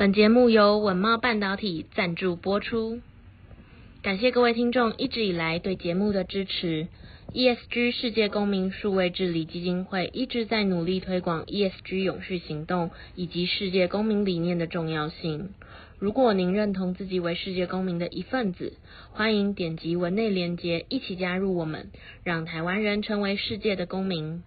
本节目由稳懋半导体赞助播出，感谢各位听众一直以来对节目的支持。ESG 世界公民数位治理基金会一直在努力推广 ESG 永续行动以及世界公民理念的重要性。如果您认同自己为世界公民的一份子，欢迎点击文内连结，一起加入我们，让台湾人成为世界的公民。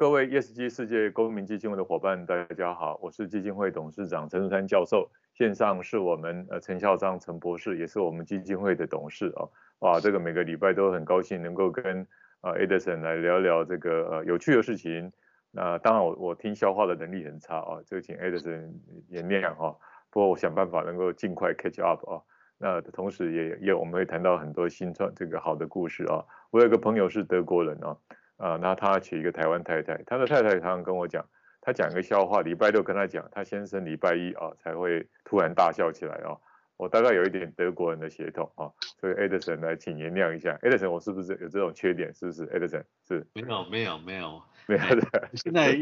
各位 ESG 世界公民基金会的伙伴，大家好，我是基金会董事长陈竹山教授，线上是我们呃陈校长陈博士，也是我们基金会的董事啊。哇，这个每个礼拜都很高兴能够跟呃 Edison 来聊聊这个呃有趣的事情。那当然我，我听消化的能力很差啊，就请 Edison 原谅啊。不过我想办法能够尽快 catch up 啊。那同时也也我们会谈到很多新创这个好的故事啊。我有个朋友是德国人啊，啊，那他娶一个台湾太太，他的太太常常跟我讲，他讲一个笑话，礼拜六跟他讲，他先生礼拜一啊才会突然大笑起来啊。我大概有一点德国人的血统啊，所以 Edison 来请原谅一下，Edison 我是不是有这种缺点？是不是 Edison 是？没有没有没有 没有的。现在，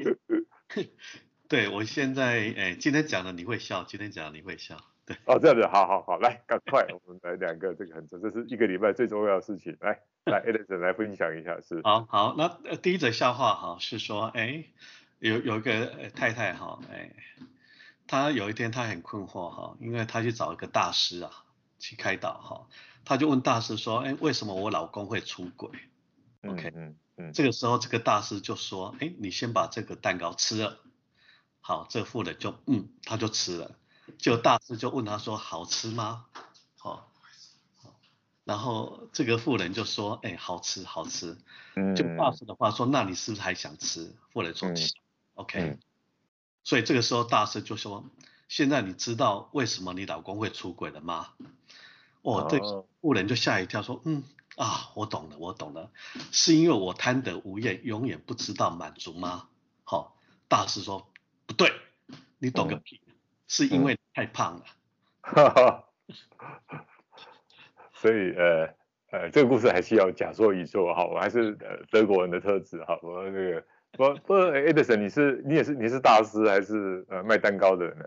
对我现在哎，今天讲的你会笑，今天讲的你会笑，对。哦，这样子，好好好，来，赶快我们来两个，这个很重，这是一个礼拜最重要的事情，来来 Edison 来分享一下，是。好好，那第一则笑话哈是说，哎，有有一个太太哈，哎。她有一天她很困惑哈，因为她去找一个大师啊去开导哈，她就问大师说，哎，为什么我老公会出轨？OK，嗯嗯，这个时候这个大师就说，哎，你先把这个蛋糕吃了，好，这妇人就嗯，她就吃了，就大师就问他说，好吃吗？好，然后这个妇人就说，哎，好吃好吃，就大师的话说，那你是不是还想吃？妇人说，OK。所以这个时候大师就说：“现在你知道为什么你老公会出轨了吗？”哦，这个妇人就吓一跳，说：“嗯啊，我懂了，我懂了，是因为我贪得无厌，永远不知道满足吗？”好、哦，大师说：“不对，你懂个屁，嗯、是因为太胖了。嗯 ”所以呃呃，这个故事还是要假说一说哈，我还是呃德国人的特质哈，我那个。不不，Edison，你是你也是你是大师还是呃卖蛋糕的人呢？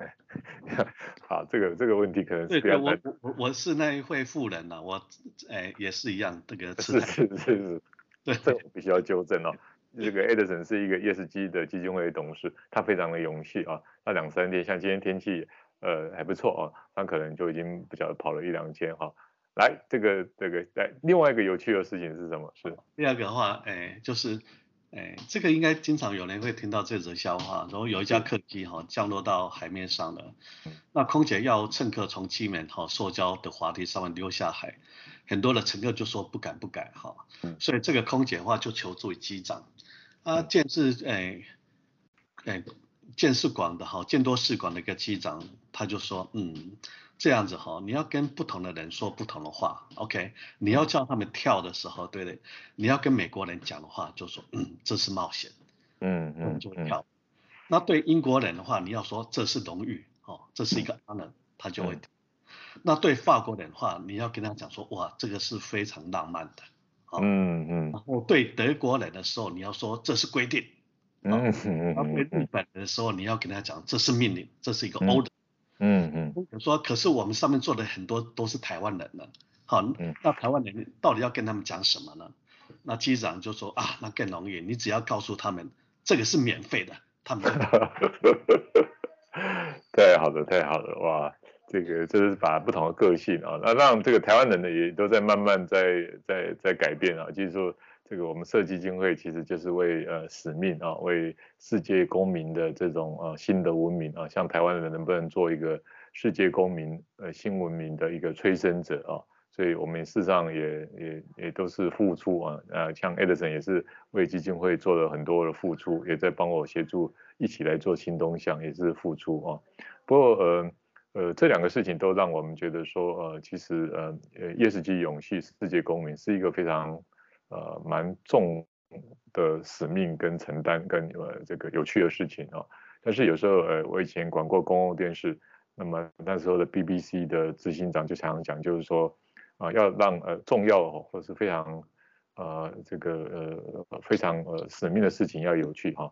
好，这个这个问题可能是比较难。我我我是那一位富人呐，我哎也是一样，这个是是是是，对，这我必须要纠正哦。这个 Edison 是一个 ESG 的基金会的董事，他非常的勇气啊。那两三天，像今天天气呃还不错啊，他可能就已经不晓得跑了一两千哈。来，这个这个来，另外一个有趣的事情是什么？是第二个的话，哎就是。哎，这个应该经常有人会听到这则笑话。然后有一架客机哈降落到海面上了，那空姐要乘客从机门哈塑胶的滑梯上面溜下海，很多的乘客就说不敢不敢哈，所以这个空姐的话就求助于机长。啊，见是哎哎见识广的哈见多识广的一个机长，他就说嗯。这样子哈，你要跟不同的人说不同的话，OK？你要叫他们跳的时候，对不对？你要跟美国人讲的话，就说嗯，这是冒险，嗯嗯，就会跳。那对英国人的话，你要说这是荣誉，哦，这是一个 honor，他就会跳。那对法国人的话，你要跟他讲说哇，这个是非常浪漫的，哦嗯嗯。然后对德国人的时候，你要说这是规定，嗯嗯嗯。日本的时候，你要跟他讲这是命令，这是一个 order。嗯嗯，比如说，可是我们上面坐的很多都是台湾人呢，好，那台湾人到底要跟他们讲什么呢？那机长就说啊，那更容易，你只要告诉他们这个是免费的，他们就。太好了，太好了，哇，这个就是把不同的个性啊，那让这个台湾人呢也都在慢慢在在在改变啊，就是说。这个我们设基金会其实就是为呃使命啊，为世界公民的这种呃新的文明啊，像台湾人能不能做一个世界公民呃新文明的一个催生者啊？所以我们事实上也也也都是付出啊，呃像 Edison 也是为基金会做了很多的付出，也在帮我协助一起来做新东向，也是付出啊。不过呃呃这两个事情都让我们觉得说呃其实呃呃 ESG 永续世界公民是一个非常。呃，蛮重的使命跟承担跟呃这个有趣的事情啊，但是有时候呃，我以前管过公共电视，那么那时候的 BBC 的执行长就常常讲，就是说啊、要让呃重要或者是非常呃这个呃非常呃使命的事情要有趣哈，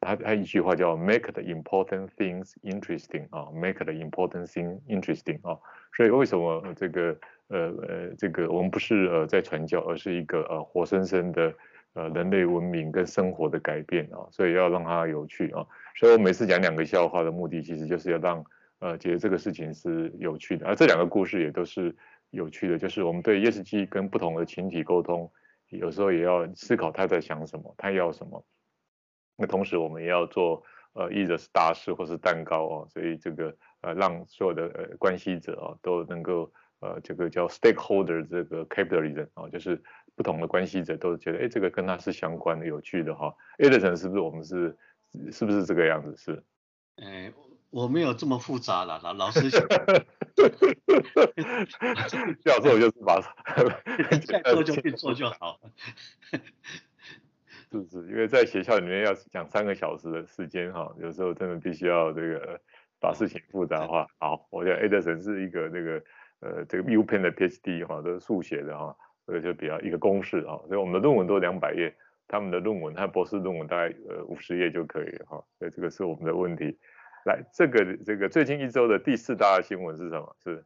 他他一句话叫 make the important things interesting 啊，make the important thing interesting 啊，所以为什么这个呃呃这个我们不是呃在传教，而是一个呃活生生的呃人类文明跟生活的改变啊，所以要让它有趣啊，所以我每次讲两个笑话的目的，其实就是要让呃觉得这个事情是有趣的，而这两个故事也都是有趣的，就是我们对 ESG 跟不同的群体沟通，有时候也要思考他在想什么，他要什么。那同时我们也要做呃，一则是大事或是蛋糕哦，所以这个呃让所有的呃关系者啊都能够呃这个叫 stakeholder 这个 capitalism 啊，就是不同的关系者都觉得哎这个跟他是相关的有趣的哈。Edison 是不是我们是是不是这个样子是？哎，我没有这么复杂了，老老师想。教授就是把 再做就去做就好。是不是？因为在学校里面要讲三个小时的时间哈，有时候真的必须要这个把事情复杂化。好，我觉得 Edison 是一个那个呃这个 U Pen 的 PhD 哈，都是数学的哈，所以就比较一个公式哈。所以我们的论文都两百页，他们的论文，他博士论文大概呃五十页就可以哈。所以这个是我们的问题。来，这个这个最近一周的第四大新闻是什么？是？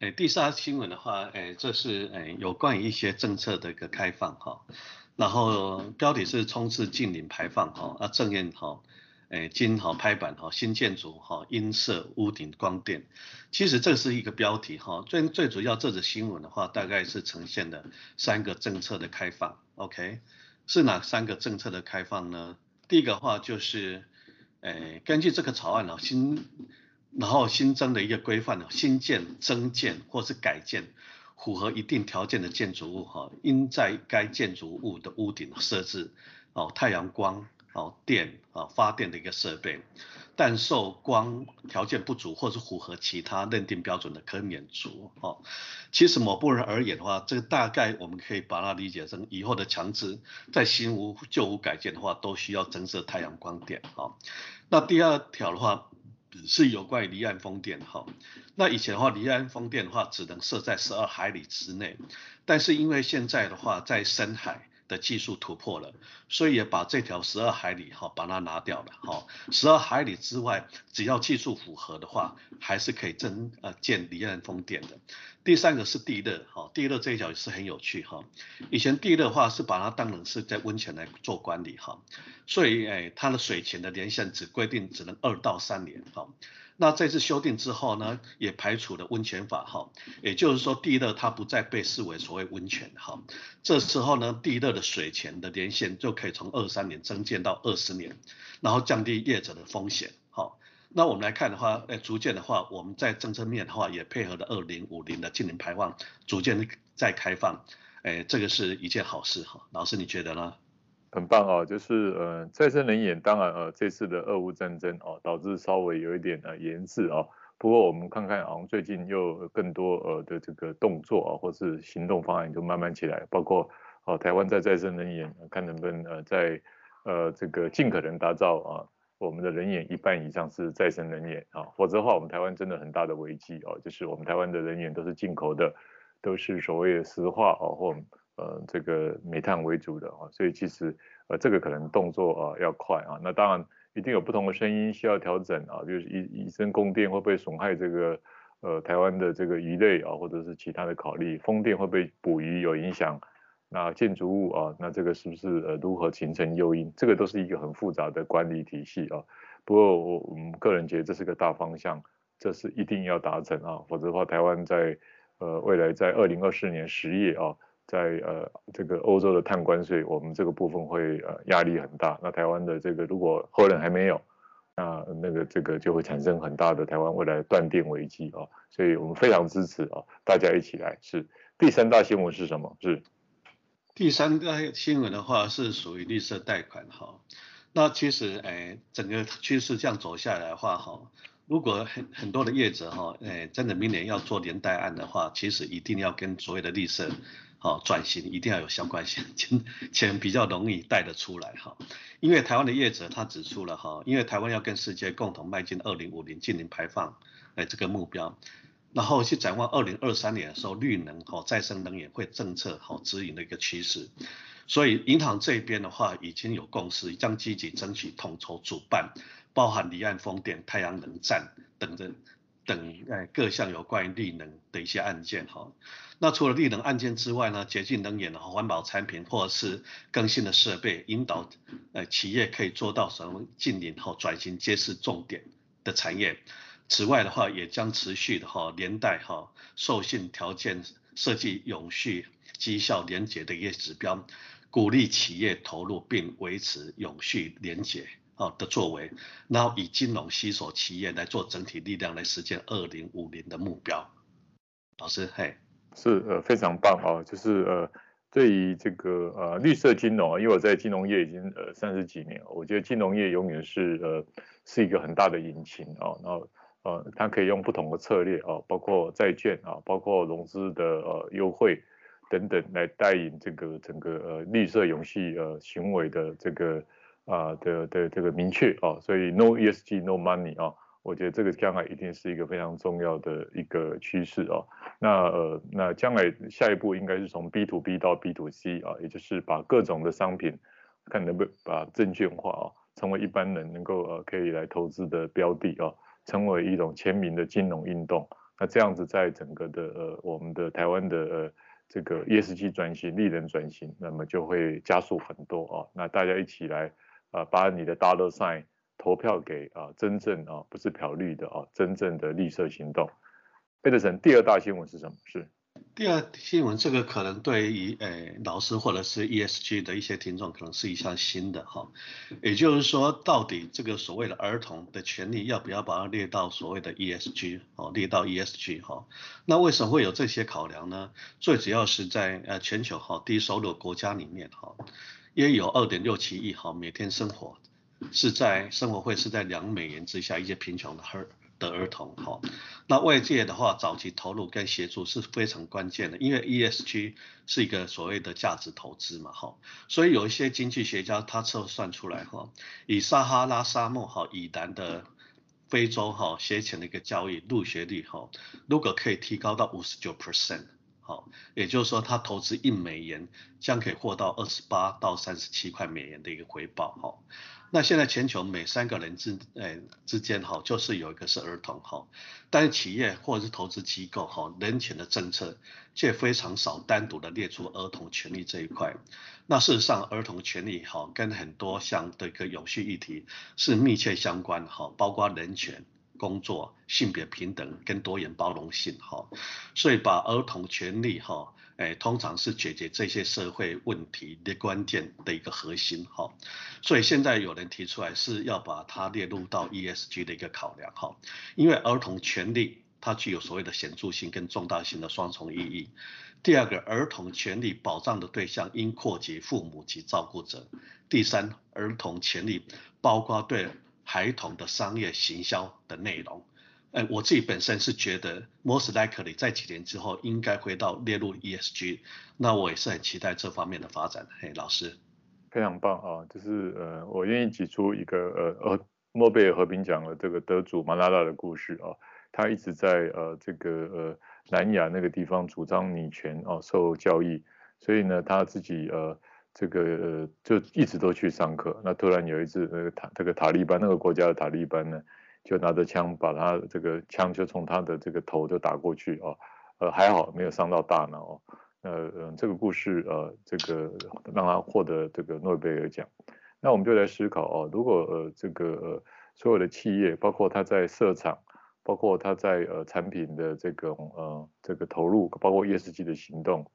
哎，第四大新闻的话，哎，这是哎有关于一些政策的一个开放哈。然后标题是冲刺净零排放哈，啊正院哈，诶金好拍板哈，新建筑哈音设屋顶光电，其实这是一个标题哈，最最主要这则新闻的话，大概是呈现的三个政策的开放，OK，是哪三个政策的开放呢？第一个话就是，诶根据这个草案呢新，然后新增的一个规范呢，新建、增建或是改建。符合一定条件的建筑物，哈，应在该建筑物的屋顶设置哦太阳光哦电啊发电的一个设备，但受光条件不足或是符合其他认定标准的可免除哦。其实某部分而言的话，这个大概我们可以把它理解成以后的强制在新屋旧屋改建的话，都需要增设太阳光电啊。那第二条的话。是有关于离岸风电哈，那以前的话，离岸风电的话只能设在十二海里之内，但是因为现在的话，在深海的技术突破了，所以也把这条十二海里哈把它拿掉了哈，十二海里之外，只要技术符合的话，还是可以增呃建离岸风电的。第三个是地热哈，地热这一条也是很有趣哈，以前地热的话是把它当成是在温泉来做管理哈，所以哎它的水权的年限只规定只能二到三年哈。那这次修订之后呢，也排除了温泉法哈，也就是说地热它不再被视为所谓温泉哈。这时候呢，地热的水权的年限就可以从二三年增建到二十年，然后降低业者的风险。那我们来看的话，诶，逐渐的话，我们在政策面的话也配合了二零五零的净零排放，逐渐在开放，诶，这个是一件好事哈。老师你觉得呢？很棒哦，就是呃再生能源，当然呃这次的俄乌战争哦导致稍微有一点呃延滞哦，不过我们看看好像最近又更多呃的这个动作啊，或是行动方案就慢慢起来，包括哦台湾在再生能源看能不能呃在呃这个尽可能打造啊我们的人眼一半以上是再生能源啊，否则的话我们台湾真的很大的危机哦，就是我们台湾的能源都是进口的，都是所谓的石化啊或。呃，这个煤炭为主的啊，所以其实呃，这个可能动作啊要快啊。那当然一定有不同的声音需要调整啊，就是以以身供电会不会损害这个呃台湾的这个鱼类啊，或者是其他的考虑？风电会不会捕鱼有影响？那建筑物啊，那这个是不是呃如何形成诱因？这个都是一个很复杂的管理体系啊。不过我我们个人觉得这是个大方向，这是一定要达成啊，否则的话台湾在呃未来在二零二四年十月啊。在呃这个欧洲的碳关税，我们这个部分会呃压力很大。那台湾的这个如果后人还没有，那那个这个就会产生很大的台湾未来断电危机啊。所以我们非常支持啊，大家一起来。是第三大新闻是什么？是第三个新闻的话是属于绿色贷款哈。那其实哎整个趋势这样走下来的话哈。如果很很多的业者哈，诶，真的明年要做连带案的话，其实一定要跟所谓的绿色，好转型一定要有相关性，钱 钱比较容易贷得出来哈。因为台湾的业者他指出了哈，因为台湾要跟世界共同迈进二零五零净零排放诶这个目标，然后去展望二零二三年的时候，绿能和再生能源会政策好指引的一个趋势。所以银行这边的话已经有共识，将积极争取统筹主办，包含离岸风电、太阳能站等等等诶各项有关于绿能的一些案件哈。那除了绿能案件之外呢，洁净能源和环保产品或者是更新的设备，引导呃企业可以做到什么净零后转型，皆是重点的产业。此外的话，也将持续的哈连带哈授信条件设计永续绩效连结的一些指标，鼓励企业投入并维持永续连结啊的作为，然后以金融吸收企业来做整体力量来实现二零五零的目标。老师，嘿。是呃非常棒啊，就是呃对于这个呃绿色金融啊，因为我在金融业已经呃三十几年，我觉得金融业永远是呃是一个很大的引擎啊，然后呃它可以用不同的策略啊，包括债券啊，包括融资的呃优惠等等来带领这个整个呃绿色永续呃行为的这个啊的的这个明确啊，所以 No ESG No Money 啊。我觉得这个将来一定是一个非常重要的一个趋势哦。那呃，那将来下一步应该是从 B to B 到 B to C 啊，也就是把各种的商品看能不能把证券化啊，成为一般人能够呃可以来投资的标的啊，成为一种全民的金融运动。那这样子在整个的呃我们的台湾的呃这个 ESG 转型、利人转型，那么就会加速很多啊。那大家一起来啊，把你的 Dollar Sign。投票给啊，真正啊不是漂绿的啊，真正的绿色行动。费德森，第二大新闻是什么？是第二新闻，这个可能对于诶、老师或者是 ESG 的一些听众，可能是一项新的哈。也就是说，到底这个所谓的儿童的权利，要不要把它列到所谓的 ESG 哦，列到 ESG 哈？那为什么会有这些考量呢？最主要是在呃全球哈低收入国家里面哈，约有二点六七亿哈每天生活。是在生活费是在两美元之下，一些贫穷的儿的儿童哈，那外界的话早期投入跟协助是非常关键的，因为 ESG 是一个所谓的价值投资嘛哈，所以有一些经济学家他测算出来哈，以撒哈拉沙漠哈以南的非洲哈学前的一个教育入学率哈，如果可以提高到五十九 percent。好，也就是说，他投资一美元将可以获到二十八到三十七块美元的一个回报。哈，那现在全球每三个人之诶之间哈，就是有一个是儿童。哈，但是企业或者是投资机构哈，人权的政策却非常少单独的列出儿童权利这一块。那事实上，儿童权利哈跟很多项的一个永续议题是密切相关。哈，包括人权。工作、性别平等跟多元包容性，哈，所以把儿童权利，哈，诶，通常是解决这些社会问题的关键的一个核心，哈，所以现在有人提出来是要把它列入到 ESG 的一个考量，哈，因为儿童权利它具有所谓的显著性跟重大性的双重意义。第二个，儿童权利保障的对象应扩及父母及照顾者。第三，儿童权利包括对孩童的商业行销的内容，呃，我自己本身是觉得，most likely 在几年之后应该会到列入 ESG，那我也是很期待这方面的发展。嘿，老师，非常棒啊！就是呃，我愿意举出一个呃呃诺贝尔和平奖的这个得主马拉拉的故事啊，他一直在呃这个呃南亚那个地方主张女权啊，受教育，所以呢他自己呃。这个呃，就一直都去上课。那突然有一次，那个塔这个塔利班那个国家的塔利班呢，就拿着枪把他这个枪就从他的这个头就打过去哦，呃还好没有伤到大脑。呃呃这个故事呃这个让他获得这个诺贝尔奖。那我们就来思考哦，如果呃这个呃所有的企业，包括他在设厂，包括他在呃产品的这个呃这个投入，包括 ESG 的行动，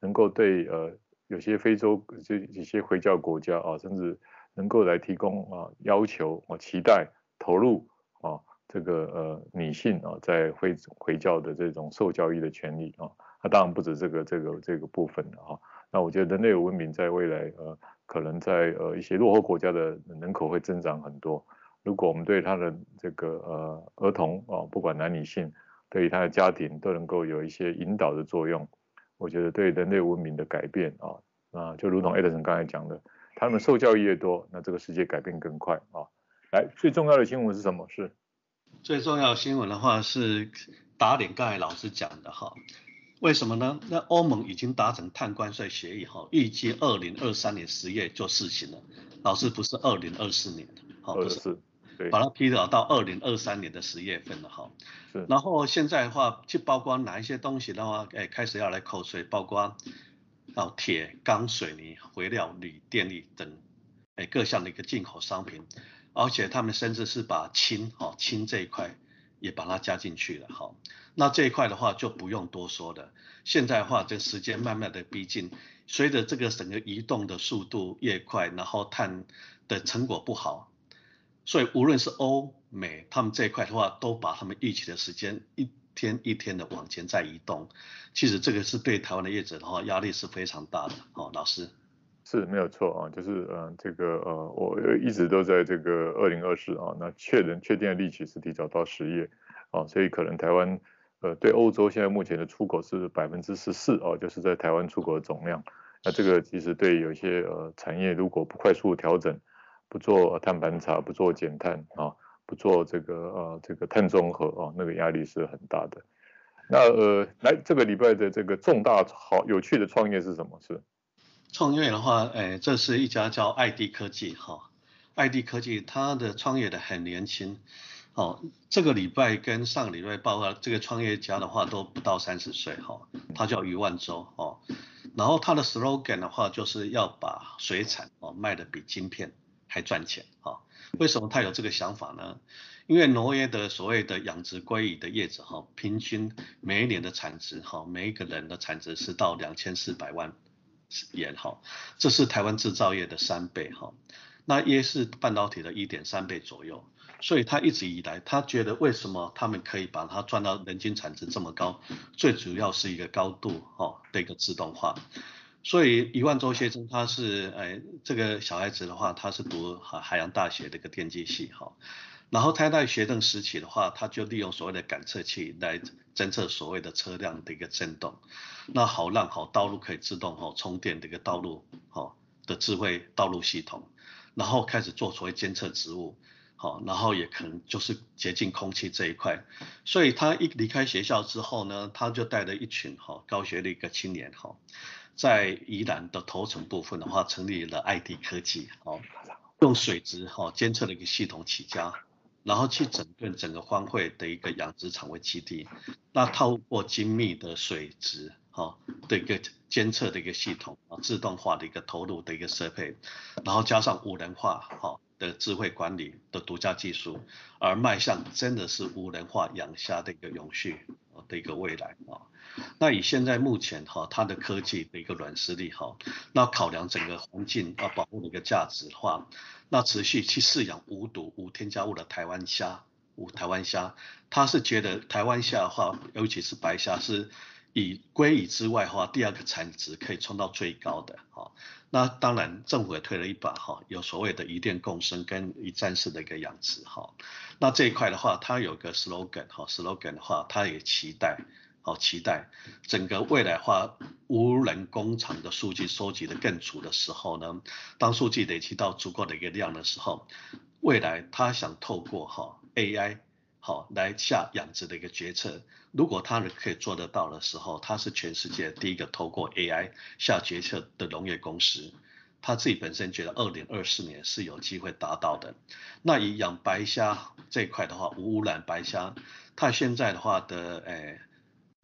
能够对呃。有些非洲这一些回教国家啊，甚至能够来提供啊要求啊期待投入啊这个呃女性啊在回回教的这种受教育的权利啊，那当然不止这个这个这个部分的哈。那我觉得人类文明在未来呃可能在呃一些落后国家的人口会增长很多，如果我们对他的这个呃儿童啊不管男女性，对于他的家庭都能够有一些引导的作用。我觉得对人类文明的改变啊，啊，就如同艾德森刚才讲的，他们受教育越多，那这个世界改变更快啊。来，最重要的新闻是什么？是最重要的新闻的话是打脸刚才老师讲的哈，为什么呢？那欧盟已经达成碳关税协议哈，预计二零二三年十月就实行了。老师不是二零二四年，好，不是，对，把它提早到二零二三年的十月份了哈。是。然后现在的话，就包括哪一些东西的话，哎，开始要来扣税，包括哦铁、钢、水泥、肥料、铝、电力等，哎各项的一个进口商品，而且他们甚至是把氢哦氢这一块。也把它加进去了，哈，那这一块的话就不用多说了。现在的话，这时间慢慢的逼近，随着这个整个移动的速度越快，然后碳的成果不好，所以无论是欧美，他们这一块的话，都把他们预期的时间一天一天的往前在移动。其实这个是对台湾的业者的话，压力是非常大的。哦，老师。是没有错啊，就是呃这个呃我一直都在这个二零二四啊，那确认确定的利息是提早到十月啊，所以可能台湾呃对欧洲现在目前的出口是百分之十四啊，就是在台湾出口的总量，那这个其实对有些呃产业如果不快速调整，不做碳盘查，不做减碳啊，不做这个呃这个碳中和啊，那个压力是很大的。那呃来这个礼拜的这个重大好有趣的创业是什么？是？创业的话，哎，这是一家叫爱迪科技哈，爱迪科技它的创业的很年轻，哦，这个礼拜跟上个礼拜报告这个创业家的话都不到三十岁哈，他叫余万洲哦，然后他的 slogan 的话就是要把水产哦卖得比晶片还赚钱哈，为什么他有这个想法呢？因为挪威的所谓的养殖鲑鱼的业者哈，平均每一年的产值哈，每一个人的产值是到两千四百万。也好，这是台湾制造业的三倍哈，那也是半导体的一点三倍左右，所以他一直以来，他觉得为什么他们可以把它赚到人均产值这么高，最主要是一个高度哈的一个自动化，所以一万洲先生他是哎这个小孩子的话，他是读海海洋大学的一个电机系哈。然后他在学生时期的话，他就利用所谓的感测器来侦测所谓的车辆的一个震动，那好让好道路可以自动哈充电的一个道路哈的智慧道路系统，然后开始做所谓监测植物，好，然后也可能就是洁净空气这一块，所以他一离开学校之后呢，他就带着一群哈高学历一个青年哈，在宜兰的头城部分的话，成立了爱迪科技，哦，用水质哈监测的一个系统起家。然后去整顿整个荒废的一个养殖场为基地，那透过精密的水质哈的一个监测的一个系统啊，自动化的一个投入的一个设备，然后加上无人化哈的智慧管理的独家技术，而迈向真的是无人化养虾的一个永续的一个未来啊。那以现在目前哈它的科技的一个软实力哈，那考量整个环境要保护的一个价值的话。那持续去饲养无毒无添加物的台湾虾，无台湾虾，他是觉得台湾虾的话，尤其是白虾，是以鲑鱼之外的话，第二个产值可以冲到最高的哈。那当然政府也推了一把哈，有所谓的渔电共生跟一站式的一个养殖哈。那这一块的话，它有个 slogan 哈，slogan 的话，它也期待。好期待整个未来化无人工厂的数据收集的更足的时候呢，当数据累积到足够的一个量的时候，未来它想透过哈 AI 好来下养殖的一个决策，如果他可以做得到的时候，他是全世界第一个透过 AI 下决策的农业公司，他自己本身觉得二零二四年是有机会达到的。那以养白虾这一块的话，无污染白虾，他现在的话的诶。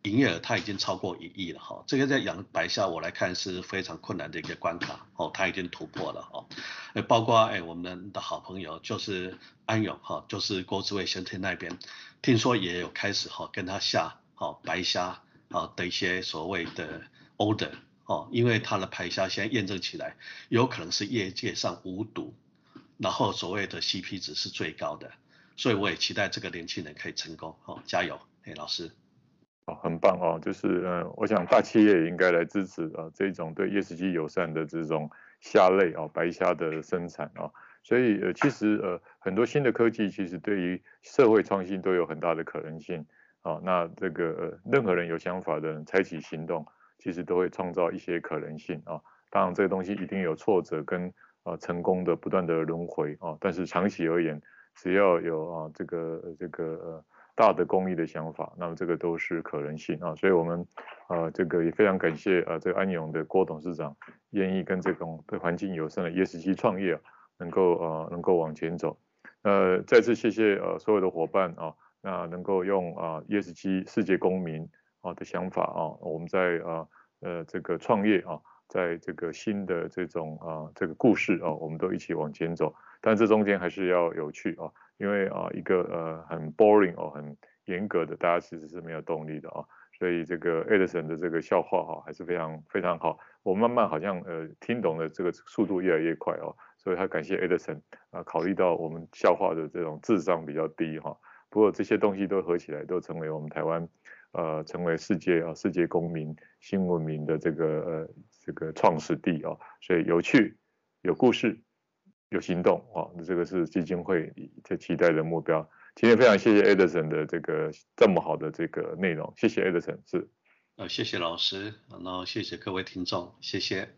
营业额它已经超过一亿了哈，这个在养白虾我来看是非常困难的一个关卡哦，它已经突破了哈，包括哎我们的好朋友就是安永哈，就是郭志伟先生那边，听说也有开始哈跟他下好白虾啊的一些所谓的 order 哦，因为他的白虾现在验证起来有可能是业界上无毒，然后所谓的 CP 值是最高的，所以我也期待这个年轻人可以成功哦，加油，哎老师。哦，很棒哦，就是嗯，我想大企业也应该来支持啊这种对 ESG 友善的这种虾类啊白虾的生产啊，所以呃其实呃很多新的科技其实对于社会创新都有很大的可能性啊，那这个呃任何人有想法的人采取行动，其实都会创造一些可能性啊，当然这个东西一定有挫折跟啊成功的不断的轮回啊，但是长期而言，只要有啊这个这个呃。大的公益的想法，那么这个都是可能性啊，所以我们呃这个也非常感谢呃这个安永的郭董事长愿意跟这种对环境友善的 ESG 创业啊，能够呃能够往前走，呃再次谢谢呃所有的伙伴啊，那能够用啊 ESG 世界公民啊的想法啊，我们在啊呃这个创业啊，在这个新的这种啊这个故事啊，我们都一起往前走，但这中间还是要有趣啊。因为啊，一个呃很 boring 哦，很严格的，大家其实是没有动力的啊，所以这个 Edison 的这个笑话哈，还是非常非常好。我慢慢好像呃听懂了这个速度越来越快哦，所以他感谢 Edison 啊，考虑到我们笑话的这种智商比较低哈。不过这些东西都合起来，都成为我们台湾呃成为世界啊世界公民新文明的这个呃这个创始地啊，所以有趣有故事。有行动啊，那这个是基金会这期待的目标。今天非常谢谢 Edison 的这个这么好的这个内容，谢谢 Edison，是。啊，谢谢老师，然后谢谢各位听众，谢谢。